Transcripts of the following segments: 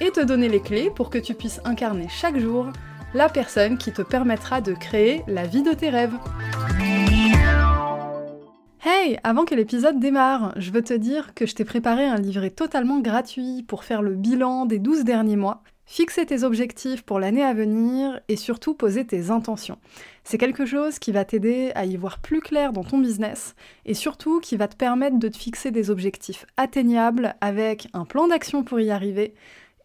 et te donner les clés pour que tu puisses incarner chaque jour la personne qui te permettra de créer la vie de tes rêves. Hey, avant que l'épisode démarre, je veux te dire que je t'ai préparé un livret totalement gratuit pour faire le bilan des 12 derniers mois, fixer tes objectifs pour l'année à venir et surtout poser tes intentions. C'est quelque chose qui va t'aider à y voir plus clair dans ton business et surtout qui va te permettre de te fixer des objectifs atteignables avec un plan d'action pour y arriver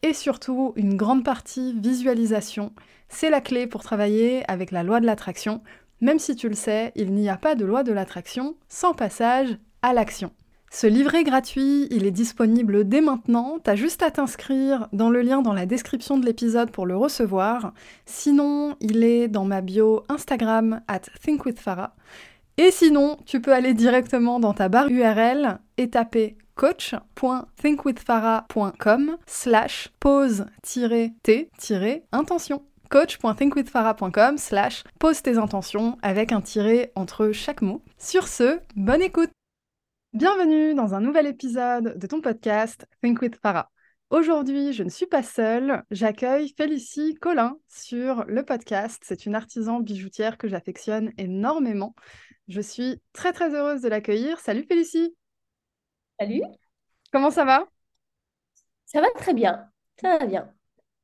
et surtout une grande partie visualisation. C'est la clé pour travailler avec la loi de l'attraction même si tu le sais, il n'y a pas de loi de l'attraction sans passage à l'action. Ce livret gratuit, il est disponible dès maintenant, t'as juste à t'inscrire dans le lien dans la description de l'épisode pour le recevoir. Sinon, il est dans ma bio Instagram at thinkwithfarah. Et sinon, tu peux aller directement dans ta barre URL et taper coach.thinkwithfarah.com slash pause-t-intention coach.thinkwithfarah.com slash pose tes intentions avec un tiré entre chaque mot. Sur ce, bonne écoute Bienvenue dans un nouvel épisode de ton podcast Think with Farah. Aujourd'hui, je ne suis pas seule, j'accueille Félicie Collin sur le podcast. C'est une artisan bijoutière que j'affectionne énormément. Je suis très très heureuse de l'accueillir. Salut Félicie Salut Comment ça va? Ça va très bien, ça va bien.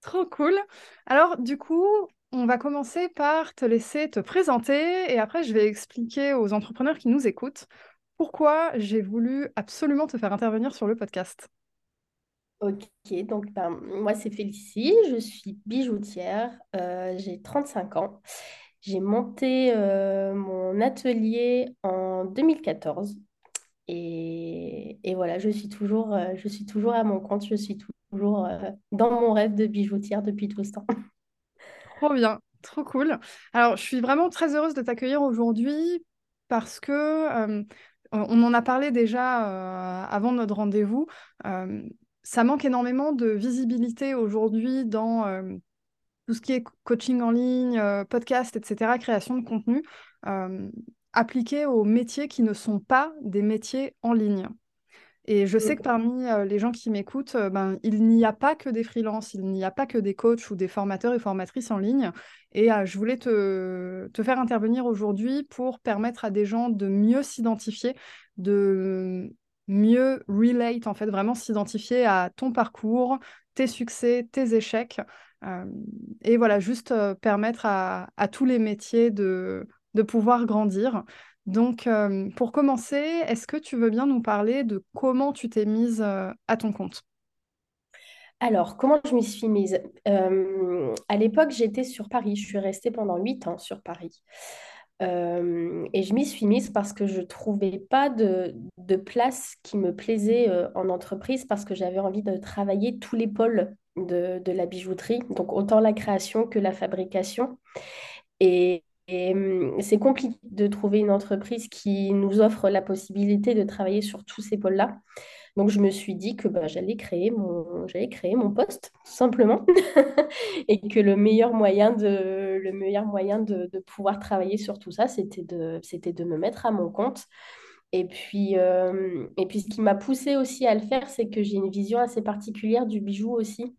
Trop cool. Alors, du coup, on va commencer par te laisser te présenter et après, je vais expliquer aux entrepreneurs qui nous écoutent pourquoi j'ai voulu absolument te faire intervenir sur le podcast. Ok, donc ben, moi c'est Félicie, je suis bijoutière, euh, j'ai 35 ans. J'ai monté euh, mon atelier en 2014 et, voilà, je suis, toujours, euh, je suis toujours à mon compte, je suis toujours euh, dans mon rêve de bijoutière depuis tout ce temps. Trop bien, trop cool. Alors, je suis vraiment très heureuse de t'accueillir aujourd'hui parce que euh, on en a parlé déjà avant notre rendez-vous. ça manque énormément de visibilité aujourd'hui dans tout ce qui est coaching en ligne, podcast, etc., création de contenu, appliqué aux métiers qui ne sont pas des métiers en ligne. Et je sais que parmi les gens qui m'écoutent, ben, il n'y a pas que des freelances, il n'y a pas que des coachs ou des formateurs et formatrices en ligne. Et je voulais te, te, faire intervenir aujourd'hui pour permettre à des gens de mieux s'identifier, de mieux relate, en fait, vraiment s'identifier à ton parcours, tes succès, tes échecs. et voilà, juste permettre à, à, tous les métiers de, de pouvoir grandir. Donc, euh, pour commencer, est-ce que tu veux bien nous parler de comment tu t'es mise euh, à ton compte? Alors, comment je m'y suis mise? Euh, À l'époque, j'étais sur Paris. Je suis restée pendant huit ans sur Paris. et je m'y suis mise parce que je ne trouvais pas de, place qui me plaisait en entreprise parce que j'avais envie de travailler tous les pôles de, de la bijouterie, donc autant la création que la fabrication. Et, et hum, c'est compliqué de trouver une entreprise qui nous offre la possibilité de travailler sur tous ces pôles-là. Donc, je me suis dit que bah, j'allais créer mon, poste, tout simplement, et que le meilleur moyen de, pouvoir travailler sur tout ça, c'était de, me mettre à mon compte. Et puis, euh, et puis, ce qui m'a poussé aussi à le faire, c'est que j'ai une vision assez particulière du bijou aussi.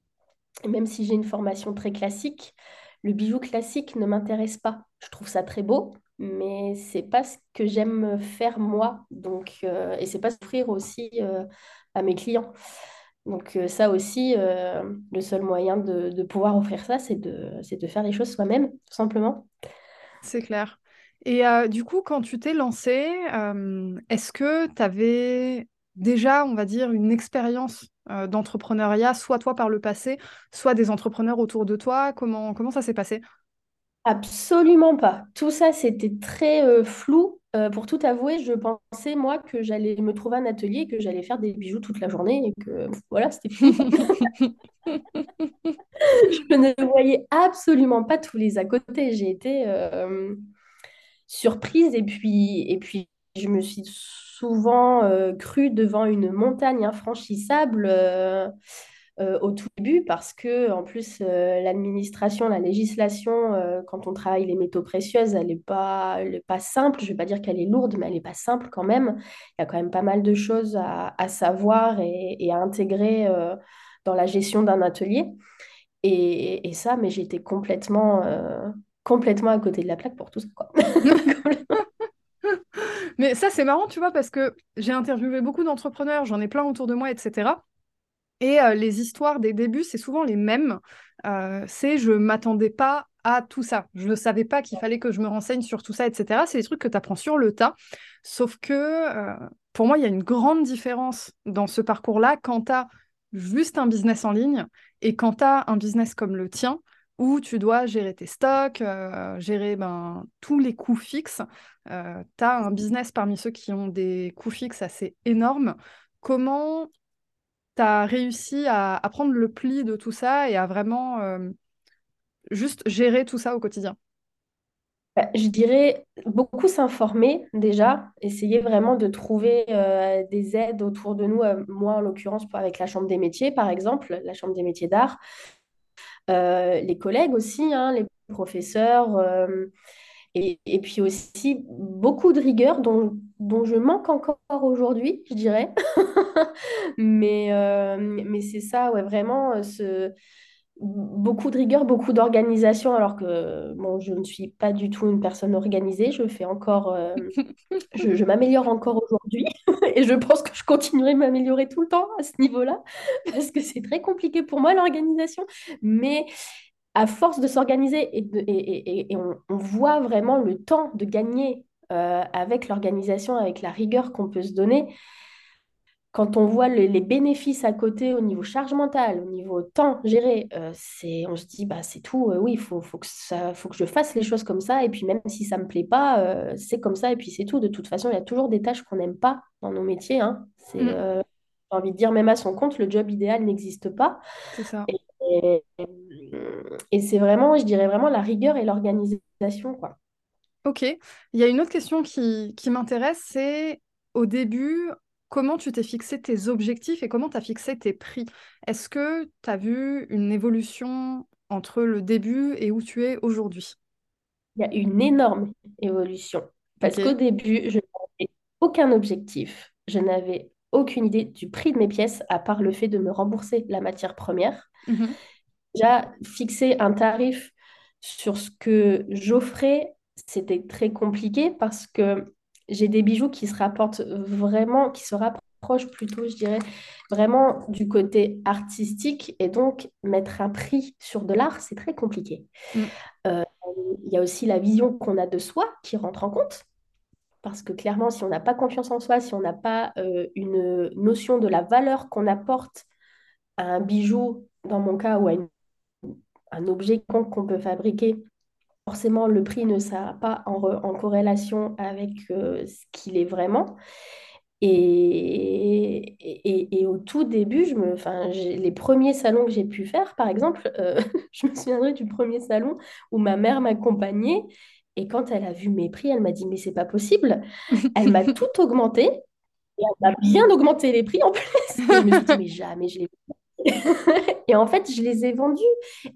Même si j'ai une formation très classique, le bijou classique ne m'intéresse pas. Je trouve ça très beau, mais c'est pas ce que j'aime faire moi. Donc, euh, et c'est pas s'offrir aussi euh, à mes clients. Donc euh, ça aussi, le seul moyen de, pouvoir offrir ça, c'est de, de faire les choses soi-même, tout simplement. C'est clair. Et du coup, quand tu t'es lancée, est-ce que tu avais déjà, on va dire, une expérience euh, d'entrepreneuriat, soit toi par le passé, soit des entrepreneurs autour de toi Comment, comment ça s'est passé? Absolument pas. Tout ça, c'était très euh, flou. Euh, pour tout avouer, je pensais, moi, que j'allais me trouver un atelier, que j'allais faire des bijoux toute la journée et que voilà, c'était fou. je ne voyais absolument pas tous les à côté. J'ai été surprise et puis, et puis je me suis souvent euh, crue devant une montagne infranchissable. euh, euh, au tout début parce que en plus l'administration, la législation, quand on travaille les métaux précieuses, elle n'est pas, est pas simple. Je ne vais pas dire qu'elle est lourde, mais elle n'est pas simple quand même. Il y a quand même pas mal de choses à, savoir et, à intégrer dans la gestion d'un atelier. Et, et ça, mais j'étais complètement, complètement à côté de la plaque pour tout ça, quoi. Mais ça, c'est marrant, tu vois, parce que j'ai interviewé beaucoup d'entrepreneurs, j'en ai plein autour de moi, etc. Et euh, les histoires des débuts, c'est souvent les mêmes. Euh, c'est je m'attendais pas à tout ça. Je ne savais pas qu'il fallait que je me renseigne sur tout ça, etc. C'est des trucs que tu apprends sur le tas. Sauf que euh, pour moi, il y a une grande différence dans ce parcours-là quand tu as juste un business en ligne et quand tu un business comme le tien où tu dois gérer tes stocks, euh, gérer ben, tous les coûts fixes. tu as un business parmi ceux qui ont des coûts fixes assez énormes. Comment tu as réussi à, prendre le pli de tout ça et à vraiment euh, juste gérer tout ça au quotidien? Bah, Je dirais beaucoup s'informer déjà, essayer vraiment de trouver euh, des aides autour de nous, euh, moi en l'occurrence avec la Chambre des métiers par exemple, la Chambre des métiers d'art, Euh, les collègues aussi, hein, les professeurs, euh, et, puis aussi beaucoup de rigueur dont, dont je manque encore aujourd'hui, je dirais. Mais, euh, mais c'est ça, ouais, vraiment, euh, ce, beaucoup de rigueur, beaucoup d'organisation, alors que bon, je ne suis pas du tout une personne organisée. Je fais encore, euh, je, je m'améliore encore aujourd'hui et je pense que je continuerai de m'améliorer tout le temps à ce niveau-là parce que c'est très compliqué pour moi l'organisation. Mais à force de s'organiser et, de- et, et- et- et on, on voit vraiment le temps de gagner euh, avec l'organisation, avec la rigueur qu'on peut se donner quand on voit le- les bénéfices à côté au niveau charge mentale, au niveau temps géré, euh, c'est, on se dit, bah, c'est tout, euh, oui, il faut, faut que ça, faut que je fasse les choses comme ça, et puis même si ça ne me plaît pas, euh, c'est comme ça, et puis c'est tout. De toute façon, il y a toujours des tâches qu'on n'aime pas dans nos métiers, hein. C'est, Mm, j'ai envie de dire, même à son compte, le job idéal n'existe pas. c'est ça. Et, et- et c'est vraiment, je dirais vraiment la rigueur et l'organisation, quoi. Ok. Il y a une autre question qui, qui m'intéresse, c'est au début, comment tu t'es fixé tes objectifs et comment tu as fixé tes prix? Est-ce que tu as vu une évolution entre le début et où tu es aujourd'hui? Il y a une énorme évolution. Parce qu'au début, je n'avais aucun objectif. Je n'avais aucune idée du prix de mes pièces, à part le fait de me rembourser la matière première. Mhm. Déjà, fixer un tarif sur ce que j'offrais, c'était très compliqué parce que j'ai des bijoux qui se rapportent vraiment, qui se rapprochent plutôt, je dirais, vraiment du côté artistique. Et donc, mettre un prix sur de l'art, c'est très compliqué. Mm. Euh, il y a aussi la vision qu'on a de soi qui rentre en compte. Parce que clairement, si on n'a pas confiance en soi, si on n'a pas euh, une notion de la valeur qu'on apporte à un bijou, dans mon cas, ou à une- un objet qu'on peut fabriquer, forcément, le prix ne sera pas en, re- en corrélation avec euh, ce qu'il est vraiment. Et, et, et au tout début, je me, enfin, j'ai- les premiers salons que j'ai pu faire, par exemple, euh, je me souviendrai du premier salon où ma mère m'accompagnait. Et quand elle a vu mes prix, elle m'a dit, mais c'est pas possible. Elle m'a tout augmenté. Et elle m'a bien augmenté les prix en plus. Et je me suis dit, mais jamais je les et en fait, je les ai vendus.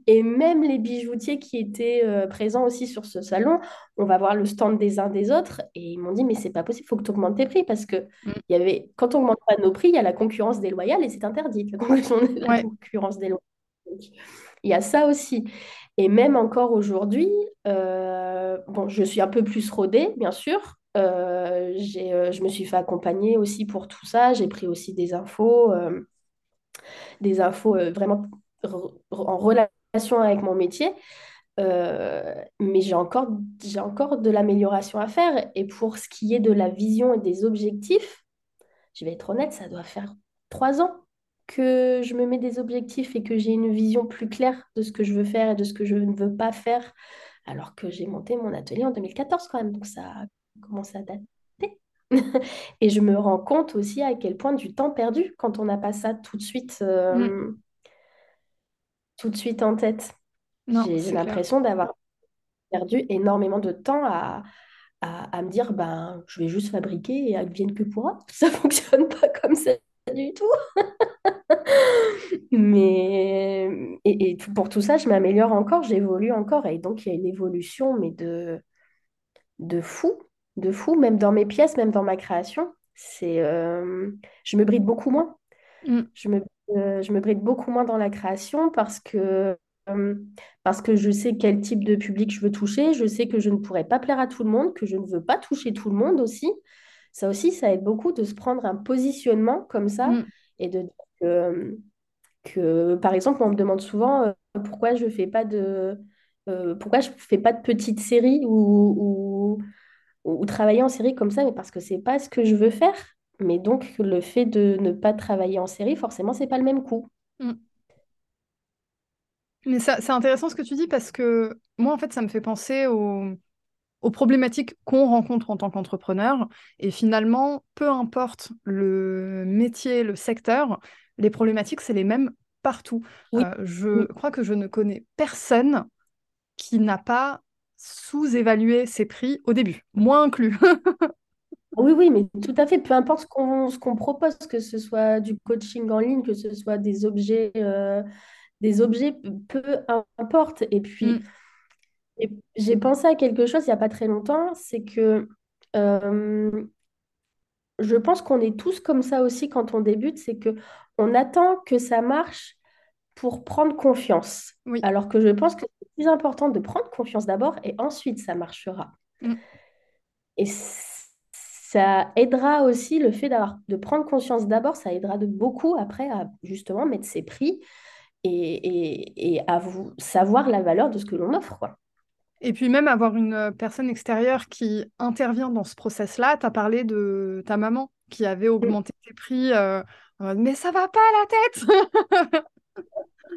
Et même les bijoutiers qui étaient euh, présents aussi sur ce salon, on va voir le stand des uns des autres. Et ils m'ont dit, mais c'est pas possible, il faut que tu augmentes tes prix. Parce que Mm. y avait, quand on augmente pas nos prix, il y a la concurrence déloyale et c'est interdit, la concurrence Ouais. concurrence déloyale. Il y a ça aussi. Et même encore aujourd'hui, euh, bon, je suis un peu plus rodée, bien sûr. Euh, j'ai, euh, je me suis fait accompagner aussi pour tout ça. J'ai pris aussi des infos. euh, des infos euh, vraiment en relation avec mon métier. Euh, mais j'ai encore, j'ai encore de l'amélioration à faire. Et pour ce qui est de la vision et des objectifs, je vais être honnête, ça doit faire trois ans que je me mets des objectifs et que j'ai une vision plus claire de ce que je veux faire et de ce que je ne veux pas faire, alors que j'ai monté mon atelier en 2014 quand même, donc ça a commencé à dater. Et je me rends compte aussi à quel point du temps perdu quand on n'a pas ça tout de suite. Mm. euh, tout de suite en tête. J'ai l'impression d'avoir perdu énormément de temps à, à, à me dire, ben, je vais juste fabriquer et advienne que pourra. Ça fonctionne pas comme ça du tout. Mais et, et pour tout ça, je m'améliore encore, j'évolue encore. Et donc, il y a une évolution, mais de, de fou, de fou, même dans mes pièces, même dans ma création. C'est, euh, je me bride beaucoup moins. Mm, Je me, euh, je me bride beaucoup moins dans la création parce que, euh, parce que je sais quel type de public je veux toucher. Je sais que je ne pourrais pas plaire à tout le monde, que je ne veux pas toucher tout le monde aussi. Ça aussi, ça aide beaucoup de se prendre un positionnement comme ça mm, et de dire que, que, par exemple, on me demande souvent pourquoi je fais pas de, pourquoi je fais pas de petites séries ou, ou, ou travailler en série comme ça, mais parce que c'est pas ce que je veux faire. Mais donc, le fait de ne pas travailler en série, forcément, c'est pas le même coût. mm. Mais ça, c'est intéressant ce que tu dis parce que moi, en fait, ça me fait penser aux, aux problématiques qu'on rencontre en tant qu'entrepreneur. Et finalement, peu importe le métier, le secteur, les problématiques, c'est les mêmes partout. Oui, Euh, je oui, crois que je ne connais personne qui n'a pas sous-évalué ses prix au début, moi inclus. oui, oui, mais tout à fait, peu importe ce qu'on propose, que ce soit du coaching en ligne, que ce soit des objets, euh, des objets, peu importe. Et puis, Mm, et j'ai pensé à quelque chose il n'y a pas très longtemps, c'est que euh, je pense qu'on est tous comme ça aussi quand on débute, c'est que on attend que ça marche pour prendre confiance. oui. Alors que je pense que c'est plus important de prendre confiance d'abord et ensuite ça marchera. Mm. Et ça aidera aussi le fait d'avoir de prendre conscience d'abord, ça aidera de beaucoup après à justement mettre ses prix et, et, et à vous savoir la valeur de ce que l'on offre, quoi. Et puis même avoir une euh, personne extérieure qui intervient dans ce process-là, tu as parlé de ta maman qui avait augmenté ses prix, euh, mais ça va pas la tête!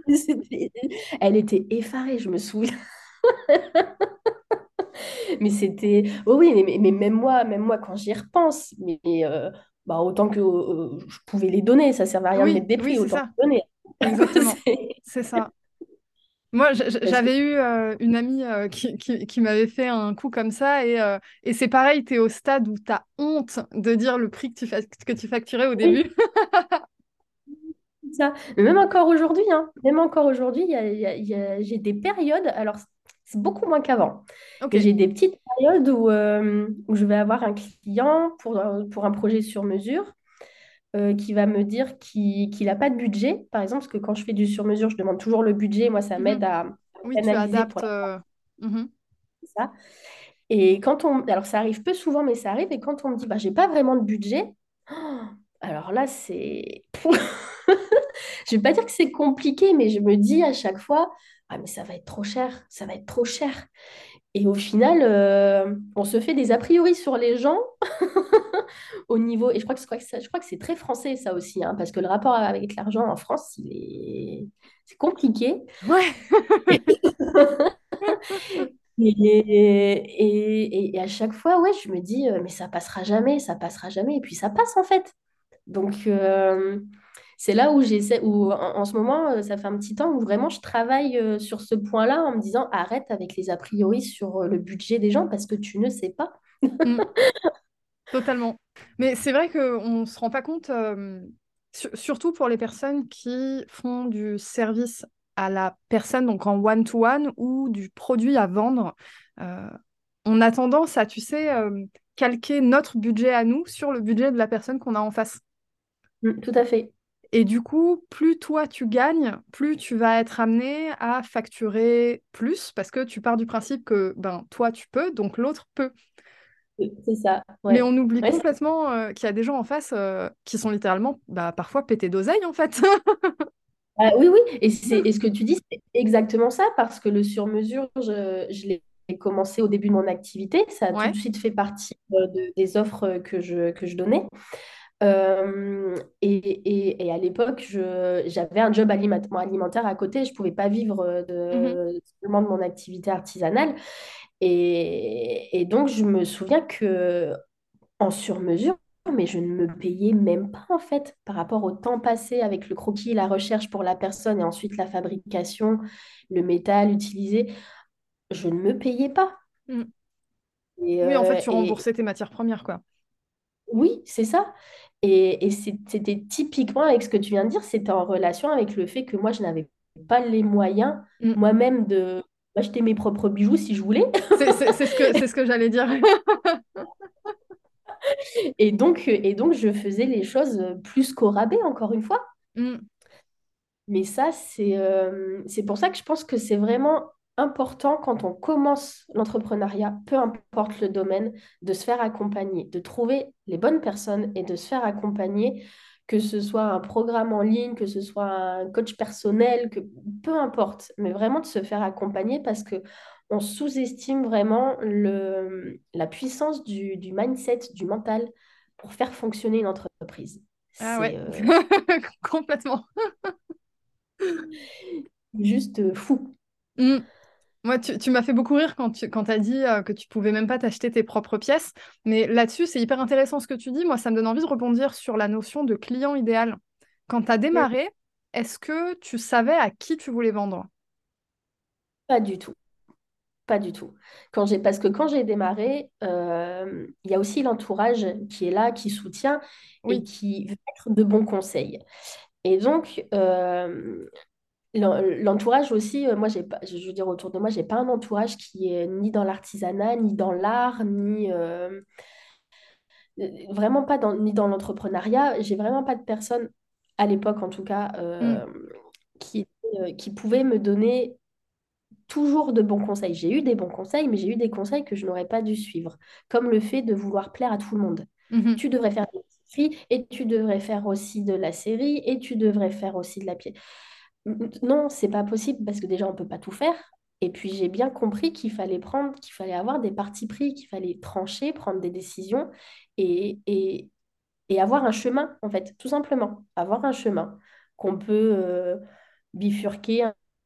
C'était- Elle était effarée, je me souviens. Mais c'était... Oui, oui, mais, mais même moi, même moi, quand j'y repense, mais euh, bah, autant que euh, je pouvais les donner, ça servait à rien de Oui, mettre des oui, prix, c'est autant ça, les donner. exactement. C'est- C'est ça. Moi, j- j- Parce que j'avais eu euh, une amie euh, qui, qui- qui m'avait fait un coup comme ça, et, euh, et c'est pareil, tu es au stade où tu as honte de dire le prix que tu, fac- que tu facturais au oui, début. Ça. Mais même encore aujourd'hui, hein, même encore aujourd'hui, j'ai des périodes, alors c'est beaucoup moins qu'avant, Ok, mais j'ai des petites périodes où, euh, où je vais avoir un client pour, un- pour un projet sur mesure euh, qui va me dire qu'il n'a pas de budget, par exemple, parce que quand je fais du sur mesure, je demande toujours le budget, moi ça mhm. m'aide à Oui, tu pour adaptes. euh, mhm. ça. Et quand on... Alors, ça arrive peu souvent, mais ça arrive. Et quand on me dit, bah, j'ai pas vraiment de budget, oh, alors là, c'est... Je vais pas dire que c'est compliqué, mais je me dis à chaque fois, ah, mais ça va être trop cher, ça va être trop cher. Et au final, euh, on se fait des a priori sur les gens au niveau... Et je crois que, je crois que c'est très français, ça aussi, hein, parce que le rapport avec l'argent en France, il est... C'est compliqué. Ouais. Et, et, et à chaque fois, ouais, je me dis, euh, mais ça passera jamais, ça passera jamais. Et puis ça passe en fait. Donc, euh, c'est là où j'essaie, où en, en ce moment, euh, ça fait un petit temps où vraiment je travaille euh, sur ce point-là en me disant, arrête avec les a priori sur euh, le budget des gens parce que tu ne sais pas. Mm. Totalement. Mais c'est vrai qu'on ne se rend pas compte, euh, sur- surtout pour les personnes qui font du service à la personne, donc en one-to-one ou du produit à vendre. Euh, on a tendance à, tu sais, euh, calquer notre budget à nous sur le budget de la personne qu'on a en face. Mm, tout à fait. Et du coup, plus toi tu gagnes, plus tu vas être amené à facturer plus parce que tu pars du principe que ben toi tu peux, donc l'autre peut. C'est ça. Mais Ouais. on oublie Ouais, complètement euh, qu'il y a des gens en face euh, qui sont littéralement bah, parfois pétés d'oseille en fait. Ah, oui, oui. Et, et ce que tu dis, c'est exactement ça parce que le sur-mesure, je, je l'ai commencé au début de mon activité. Ça a tout de Ouais. suite fait partie euh, de- des offres que je, que je donnais. Euh, et, et- et à l'époque, j'avais un job aliment- alimentaire à côté. Je ne pouvais pas vivre de, seulement de mon activité artisanale. Et, et donc, je me souviens que en sur-mesure, mais je ne me payais même pas en fait par rapport au temps passé avec le croquis, la recherche pour la personne et ensuite la fabrication, le métal utilisé. Je ne me payais pas. Mm. Et, Oui, en fait, euh, tu remboursais tes matières premières, quoi. oui, c'est ça. Et, et c'était typiquement avec ce que tu viens de dire, c'était en relation avec le fait que moi, je n'avais pas les moyens Mm. moi-même de m'acheter mes propres bijoux si je voulais. C'est ce que, ce que j'allais dire. Et donc, et donc, je faisais les choses plus qu'au rabais, encore une fois. Mm. Mais ça, c'est euh, c'est pour ça que je pense que c'est vraiment important quand on commence l'entrepreneuriat, peu importe le domaine, de se faire accompagner, de trouver les bonnes personnes et de se faire accompagner, que ce soit un programme en ligne, que ce soit un coach personnel, que peu importe, mais vraiment de se faire accompagner parce que on sous-estime vraiment le, la puissance du, du mindset, du mental pour faire fonctionner une entreprise. Ah ouais, euh, complètement. juste fou. Mm. Moi, tu, tu m'as fait beaucoup rire quand tu quand as dit euh, que tu pouvais même pas t'acheter tes propres pièces. Mais là-dessus, c'est hyper intéressant ce que tu dis. Moi, ça me donne envie de rebondir sur la notion de client idéal. Quand tu as démarré, est-ce que tu savais à qui tu voulais vendre? Pas du tout. Pas du tout. Quand j'ai, parce que quand j'ai démarré, euh, il y a aussi l'entourage qui est là, qui soutient et qui veut être de bons conseils. Et donc, euh, l'entourage aussi, euh, moi, j'ai pas, je veux dire, autour de moi, j'ai pas un entourage qui est ni dans l'artisanat, ni dans l'art, ni euh, vraiment pas dans, ni dans l'entrepreneuriat. J'ai vraiment pas de personne, à l'époque en tout cas, Mm. euh, qui, euh, qui pouvait me donner toujours de bons conseils. J'ai eu des bons conseils, mais j'ai eu des conseils que je n'aurais pas dû suivre, comme le fait de vouloir plaire à tout le monde. Mhm. Tu devrais faire des écrits et tu devrais faire aussi de la série et tu devrais faire aussi de la pièce. Non, c'est pas possible parce que déjà on peut pas tout faire. Et puis j'ai bien compris qu'il fallait prendre, qu'il fallait avoir des partis pris, qu'il fallait trancher, prendre des décisions et, et, et avoir un chemin, en fait, tout simplement. Avoir un chemin qu'on peut euh, bifurquer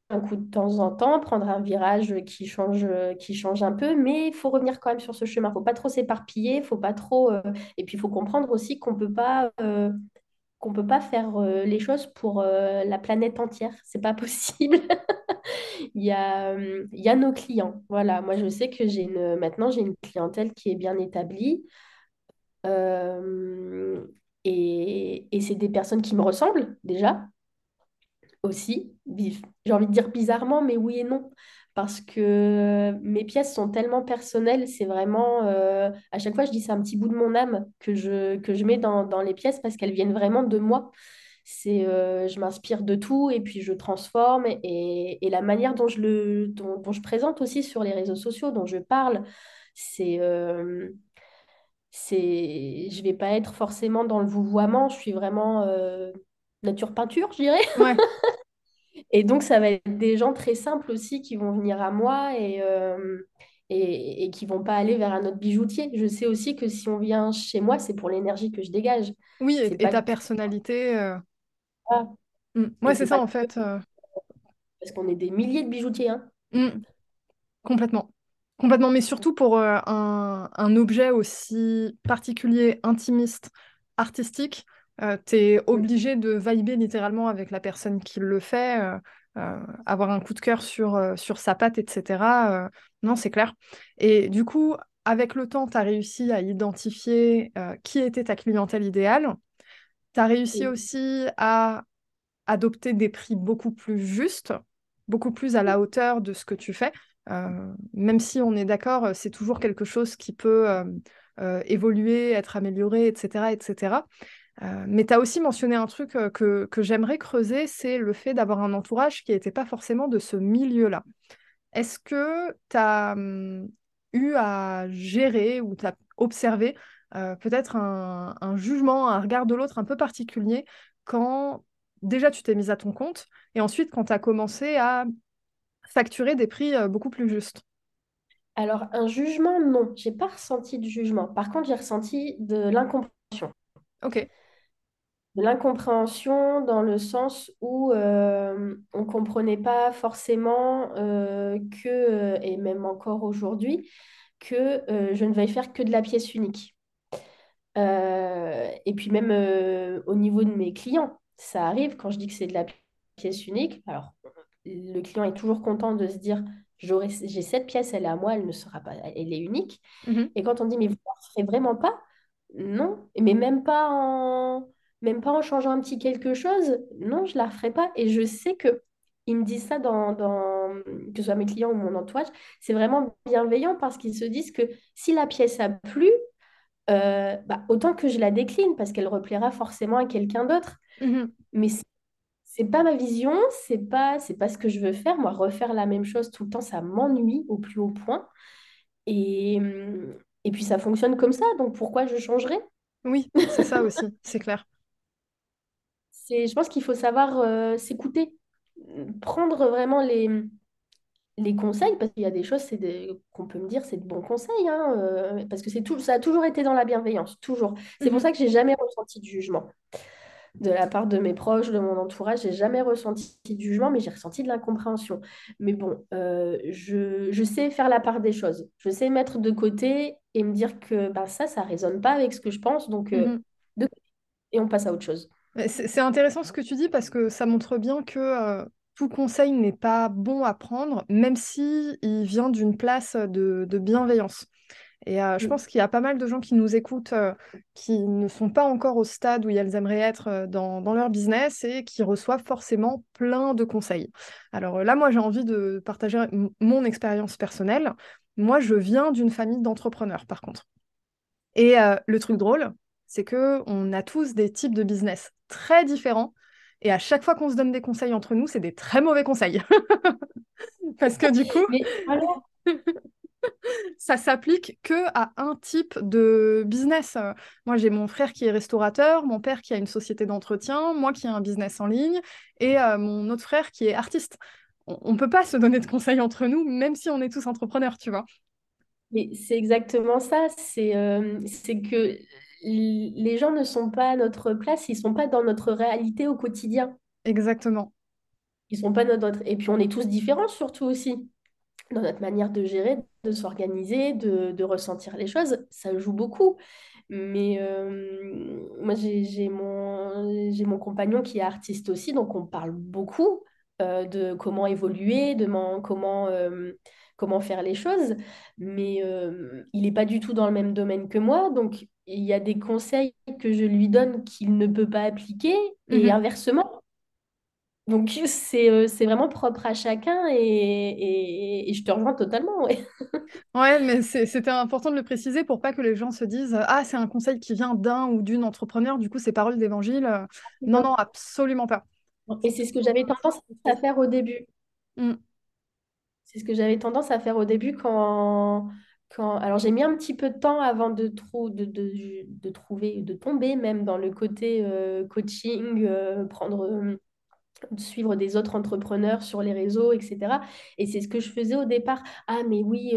un, coup de temps en temps, prendre un virage qui change, qui change un peu, mais il faut revenir quand même sur ce chemin. Il faut pas trop s'éparpiller, faut pas trop... euh, Et puis il faut comprendre aussi qu'on peut pas... euh, qu'on peut pas faire euh, les choses pour euh, la planète entière. C'est pas possible. Il y a, euh, y a nos clients. Voilà, moi je sais que j'ai une, maintenant j'ai une clientèle qui est bien établie. Et, et c'est des personnes qui me ressemblent déjà aussi. J'ai envie de dire bizarrement, mais oui et non. Parce que mes pièces sont tellement personnelles, c'est vraiment, euh, à chaque fois, je dis c'est un petit bout de mon âme que je, que je mets dans, dans les pièces parce qu'elles viennent vraiment de moi. C'est, euh, je m'inspire de tout et puis je transforme. Et, et la manière dont je, le, dont, dont je présente aussi sur les réseaux sociaux, dont je parle, c'est, euh, c'est, je vais pas être forcément dans le vouvoiement, je suis vraiment euh, nature peinture, je dirais. Ouais. Et donc, ça va être des gens très simples aussi qui vont venir à moi et, euh, et, et qui vont pas aller vers un autre bijoutier. Je sais aussi que si on vient chez moi, c'est pour l'énergie que je dégage. Oui, et, ta que personnalité. euh, ça. mm. C'est ça en fait. euh, parce qu'on est des milliers de bijoutiers, hein. mm. Complètement. Complètement, mais surtout pour euh, un, un objet aussi particulier, intimiste, artistique, tu es Mm. obligé de vibrer littéralement avec la personne qui le fait, euh, euh, avoir un coup de cœur sur, euh, sur sa patte, etc. euh, non, c'est clair. Et du coup, avec le temps, tu as réussi à identifier euh, qui était ta clientèle idéale. Tu as réussi Oui. aussi à adopter des prix beaucoup plus justes, beaucoup plus à la hauteur de ce que tu fais. Euh, même si on est d'accord, c'est toujours quelque chose qui peut euh, euh, évoluer, être amélioré, etc. etc. Euh, mais tu as aussi mentionné un truc euh, que, que j'aimerais creuser, c'est le fait d'avoir un entourage qui n'était pas forcément de ce milieu-là. Est-ce que tu as hum, eu à gérer ou tu as observé euh, peut-être un, un jugement, un regard de l'autre un peu particulier quand déjà tu t'es mise à ton compte et ensuite quand tu as commencé à facturer des prix beaucoup plus justes? Alors, un jugement, non, j'ai pas ressenti de jugement. Par contre, j'ai ressenti de l'incompréhension. Ok. De l'incompréhension dans le sens où euh, on ne comprenait pas forcément euh, que, euh, et même encore aujourd'hui, que euh, je ne vais faire que de la pièce unique. Et puis même au niveau de mes clients, ça arrive quand je dis que c'est de la pièce unique. Alors, le client est toujours content de se dire, j'ai cette pièce, elle est à moi, elle ne sera pas, elle est unique. Mhm. Et quand on dit, mais vous ne ferez vraiment pas, non, mais même pas en, même pas en changeant un petit quelque chose, non, je la referai pas. Et je sais que ils me disent ça dans, dans, que ce soit mes clients ou mon entourage, c'est vraiment bienveillant parce qu'ils se disent que si la pièce a plu, euh, bah, autant que je la décline parce qu'elle replaira forcément à quelqu'un d'autre. Mhm. Mais c'est pas ma vision, c'est pas, c'est pas ce que je veux faire. Moi, refaire la même chose tout le temps, ça m'ennuie au plus haut point. Et, et puis ça fonctionne comme ça, donc pourquoi je changerais? Oui, c'est ça aussi, c'est clair. C'est, je pense qu'il faut savoir euh, s'écouter, prendre vraiment les, les conseils, parce qu'il y a des choses qu'on peut me dire, c'est de bons conseils, hein, euh, parce que c'est tout, ça a toujours été dans la bienveillance, toujours. C'est pour Mhm. ça que j'ai jamais ressenti de jugement de la part de mes proches, de mon entourage. J'ai jamais ressenti de jugement, mais j'ai ressenti de l'incompréhension. Mais bon, euh, je, je sais faire la part des choses. Je sais mettre de côté et me dire que ben, ça, ça résonne pas avec ce que je pense, donc Mhm. de. Et on passe à autre chose. C'est intéressant ce que tu dis parce que ça montre bien que euh, tout conseil n'est pas bon à prendre, même si il vient d'une place de, de bienveillance. Et euh, je Mm. pense qu'il y a pas mal de gens qui nous écoutent, euh, qui ne sont pas encore au stade où elles aimeraient être dans, dans leur business et qui reçoivent forcément plein de conseils. Alors là, moi, j'ai envie de partager mon expérience personnelle. Moi, je viens d'une famille d'entrepreneurs, par contre. Et euh, le truc drôle, c'est que on a tous des types de business très différents. Et à chaque fois qu'on se donne des conseils entre nous, c'est des très mauvais conseils. Parce que du coup, Mais ça s'applique que à un type de business. Moi, j'ai mon frère qui est restaurateur, mon père qui a une société d'entretien, moi qui ai un business en ligne, et euh, mon autre frère qui est artiste. On ne peut pas se donner de conseils entre nous, même si on est tous entrepreneurs, tu vois. mais c'est exactement ça. C'est euh, que les gens ne sont pas à notre place, ils sont pas dans notre réalité au quotidien. Exactement. Ils sont pas notre... Et puis on est tous différents surtout aussi. dans notre manière de gérer, de s'organiser, de, de ressentir les choses, ça joue beaucoup. Mais euh, moi, j'ai mon, j'ai mon compagnon qui est artiste aussi, donc on parle beaucoup euh, de comment évoluer, de comment, euh, comment faire les choses. Mais euh, il n'est pas du tout dans le même domaine que moi, donc il y a des conseils que je lui donne qu'il ne peut pas appliquer, et Mhm. inversement. Donc, c'est euh, c'est vraiment propre à chacun et, et- et je te rejoins totalement, ouais. Ouais, mais c'est- c'était important de le préciser pour pas que les gens se disent Ah, c'est un conseil qui vient d'un ou d'une entrepreneur, du coup, c'est parole d'évangile. Non, non, absolument pas. Et C'est ce que j'avais tendance à faire au début. Mm. C'est ce que j'avais tendance à faire au début quand. Alors, j'ai mis un petit peu de temps avant de, de, trouver, de tomber même dans le côté euh, coaching, euh, prendre... euh, suivre des autres entrepreneurs sur les réseaux, etc. Et c'est ce que je faisais au départ. Ah, mais oui,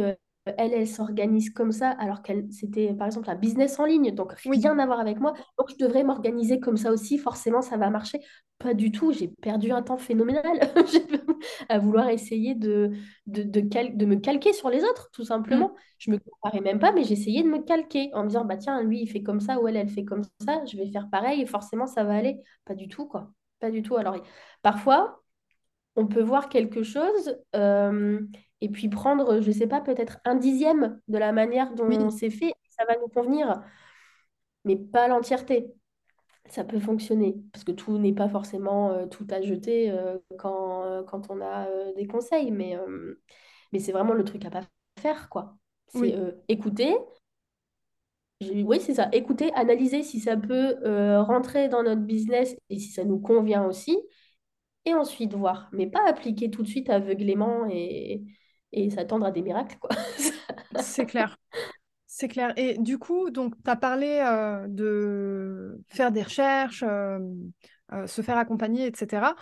elle, elle s'organise comme ça, alors qu'elle, c'était par exemple un business en ligne, donc rien à voir avec moi. Donc je devrais m'organiser comme ça aussi, forcément, ça va marcher. Pas du tout, j'ai perdu un temps phénoménal à vouloir essayer de, de, de, cal- de me calquer sur les autres, tout Mm. simplement. Je me comparais même pas, mais j'essayais de me calquer en me disant, bah tiens, lui, il fait comme ça, ou elle, elle fait comme ça, je vais faire pareil, et forcément, ça va aller. Pas du tout, quoi. Pas du tout. Alors, Parfois, on peut voir quelque chose euh, et puis prendre, je ne sais pas, peut-être un dixième de la manière dont Oui, c'est fait, ça va nous convenir, mais pas l'entièreté. Ça peut fonctionner, parce que tout n'est pas forcément euh, tout à jeter euh, quand, quand on a des conseils, mais, mais c'est vraiment le truc à pas faire, quoi. C'est oui, écouter, oui, c'est ça, écouter, analyser si ça peut euh, rentrer dans notre business et si ça nous convient aussi, et ensuite voir, mais pas appliquer tout de suite aveuglément et, et s'attendre à des miracles, quoi. c'est clair. C'est clair. Et du coup, donc, tu as parlé euh, de faire des recherches, euh, euh, se faire accompagner, etc.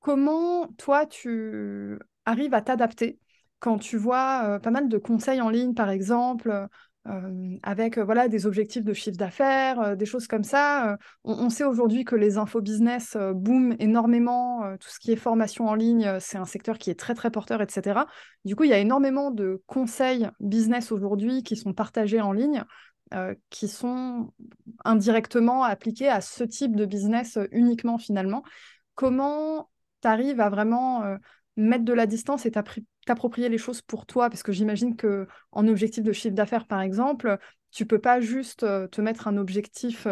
Comment, toi, tu arrives à t'adapter quand tu vois pas mal de conseils en ligne, par exemple, avec euh, voilà, des objectifs de chiffre d'affaires, euh, des choses comme ça. euh, on, sait aujourd'hui que les infos business euh, boom énormément. euh, tout ce qui est formation en ligne, euh, c'est un secteur qui est très, très porteur, etc. Du coup, il y a énormément de conseils business aujourd'hui qui sont partagés en ligne. qui sont indirectement appliquées à ce type de business uniquement finalement. Comment tu arrives à vraiment mettre de la distance et t'approprier les choses pour toi Parce que j'imagine que en objectif de chiffre d'affaires, par exemple, tu peux pas juste te mettre un objectif,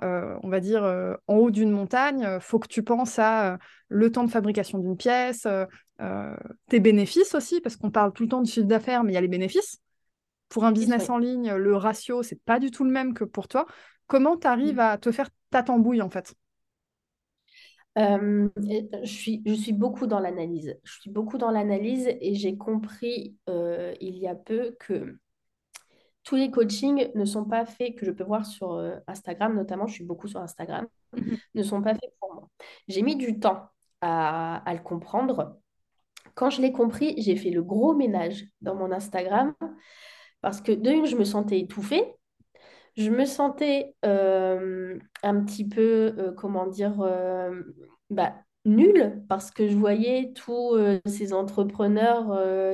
on va dire, en haut d'une montagne. faut que tu penses à le temps de fabrication d'une pièce, tes bénéfices aussi, parce qu'on parle tout le temps de chiffre d'affaires, mais il y a les bénéfices. Pour un business en ligne, le ratio, c'est pas du tout le même que pour toi. Comment tu arrives mmh. à te faire ta tambouille, en fait? Je, suis, je suis beaucoup dans l'analyse. Je suis beaucoup dans l'analyse et j'ai compris il y a peu que tous les coachings ne sont pas faits, que je peux voir sur Instagram notamment, je suis beaucoup sur Instagram, mmh ne sont pas faits pour moi. J'ai mis du temps à, à le comprendre. Quand je l'ai compris, j'ai fait le gros ménage dans mon Instagram parce que de une, je me sentais étouffée. Je me sentais euh, un petit peu, euh, comment dire, euh, bah, nulle parce que je voyais tous ces entrepreneurs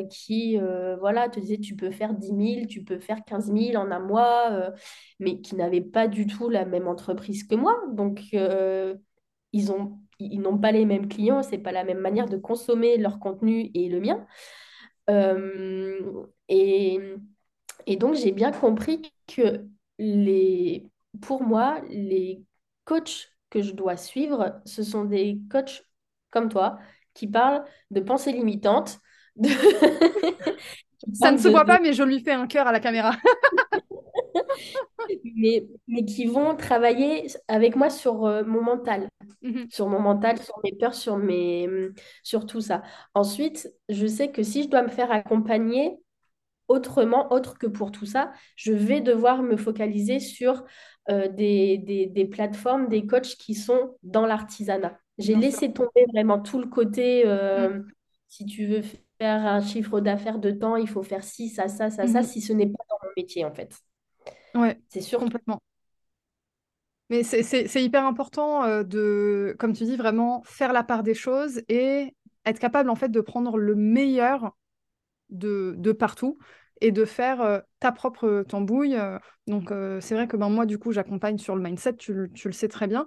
qui, voilà, te disaient tu peux faire 10 000, tu peux faire 15 000 en un mois, mais qui n'avaient pas du tout la même entreprise que moi. Donc, ils ont, ils n'ont pas les mêmes clients, c'est pas la même manière de consommer leur contenu et le mien. et et donc, j'ai bien compris que les, pour moi, les coachs que je dois suivre, ce sont des coachs comme toi qui parlent de pensée limitante. Ça ne se voit pas, mais je lui fais un cœur à la caméra. mais, mais qui vont travailler avec moi sur euh, mon mental, mhm. sur mon mental, sur mes peurs, sur, mes, sur tout ça. Ensuite, je sais que si je dois me faire accompagner, autrement, autre que pour tout ça, je vais devoir me focaliser sur euh, des, des, plateformes, des coachs qui sont dans l'artisanat. J'ai laissé tomber vraiment tout le côté, euh, mm. si tu veux faire un chiffre d'affaires de temps, il faut faire ci, ça, ça, ça, ça, mm-hmm. si ce n'est pas dans mon métier, en fait. Ouais, c'est sûr. Complètement. Mais c'est hyper important euh, de, comme tu dis, vraiment faire la part des choses et être capable, en fait, de prendre le meilleur de, de partout et de faire euh, ta propre tambouille. Euh. donc, euh, c'est vrai que ben, moi, du coup, j'accompagne sur le mindset, tu, le sais très bien.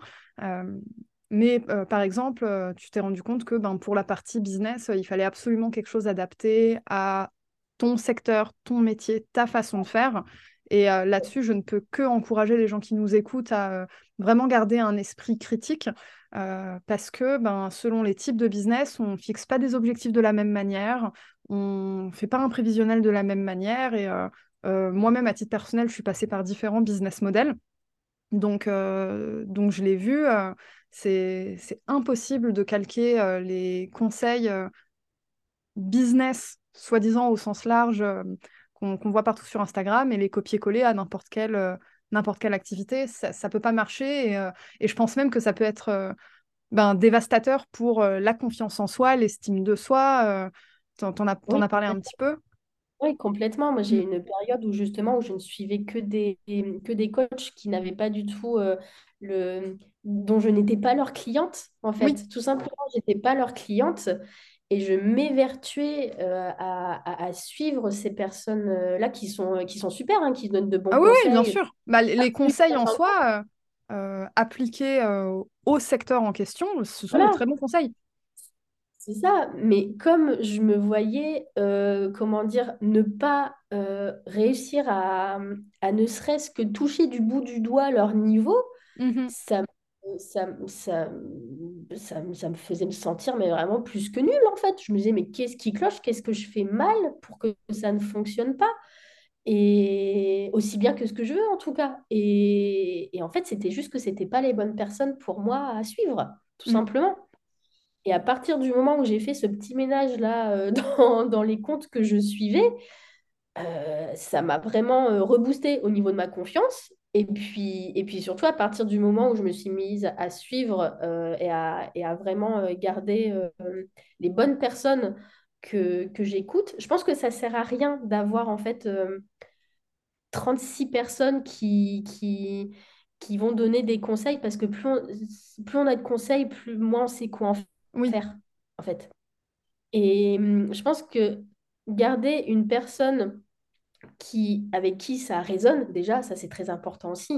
mais par exemple, tu t'es rendu compte que ben, pour la partie business, il fallait absolument quelque chose adapté à ton secteur, ton métier, ta façon de faire. Et là-dessus, je ne peux que encourager les gens qui nous écoutent à vraiment garder un esprit critique parce que ben, selon les types de business, on ne fixe pas des objectifs de la même manière, on ne fait pas un prévisionnel de la même manière. Et moi-même, à titre personnel, je suis passée par différents business models. Donc, donc je l'ai vu, c'est impossible de calquer les conseils business, soi-disant au sens large, qu'on voit partout sur Instagram, et les copier-coller à n'importe quelle n'importe quelle activité, ça ne peut pas marcher. Euh, et, je pense même que ça peut être euh, ben, dévastateur pour euh, la confiance en soi, l'estime de soi. tu en, as, as parlé un petit peu oui, complètement. Moi, j'ai mmh. une période où justement où je ne suivais que des, que des coachs qui n'avaient pas du tout le dont je n'étais pas leur cliente en fait. Tout simplement, je n'étais pas leur cliente et je m'évertuais euh, à, à, suivre ces personnes-là qui sont, qui sont super, hein, qui donnent de bons conseils. Ah oui, bien sûr. Bah, les conseils en soi, euh, euh, appliqués au secteur en question, ce sont de très bons conseils. C'est ça, mais comme je me voyais, comment dire, ne pas réussir à, à ne serait-ce que toucher du bout du doigt leur niveau, mmh ça ça, ça, ça, me faisait me sentir mais vraiment plus que nul en fait. Je me disais mais qu'est-ce qui cloche? Qu'est-ce que je fais mal pour que ça ne fonctionne pas? Et aussi bien que ce que je veux en tout cas. Et, en fait c'était juste que c'était pas les bonnes personnes pour moi à suivre, tout mm. simplement. Et à partir du moment où j'ai fait ce petit ménage là euh, dans, dans, les comptes que je suivais, euh, ça m'a vraiment euh, reboosté au niveau de ma confiance et puis, et puis surtout, à partir du moment où je me suis mise à suivre euh, et, à, et, à, vraiment euh, garder euh, les bonnes personnes que, que j'écoute, je pense que ça ne sert à rien d'avoir en fait 36 personnes qui, qui, qui vont donner des conseils parce que plus on, plus on a de conseils, plus moins on sait quoi en faire en fait. Et hum, je pense que garder une personne qui, avec qui ça résonne, déjà, ça c'est très important aussi,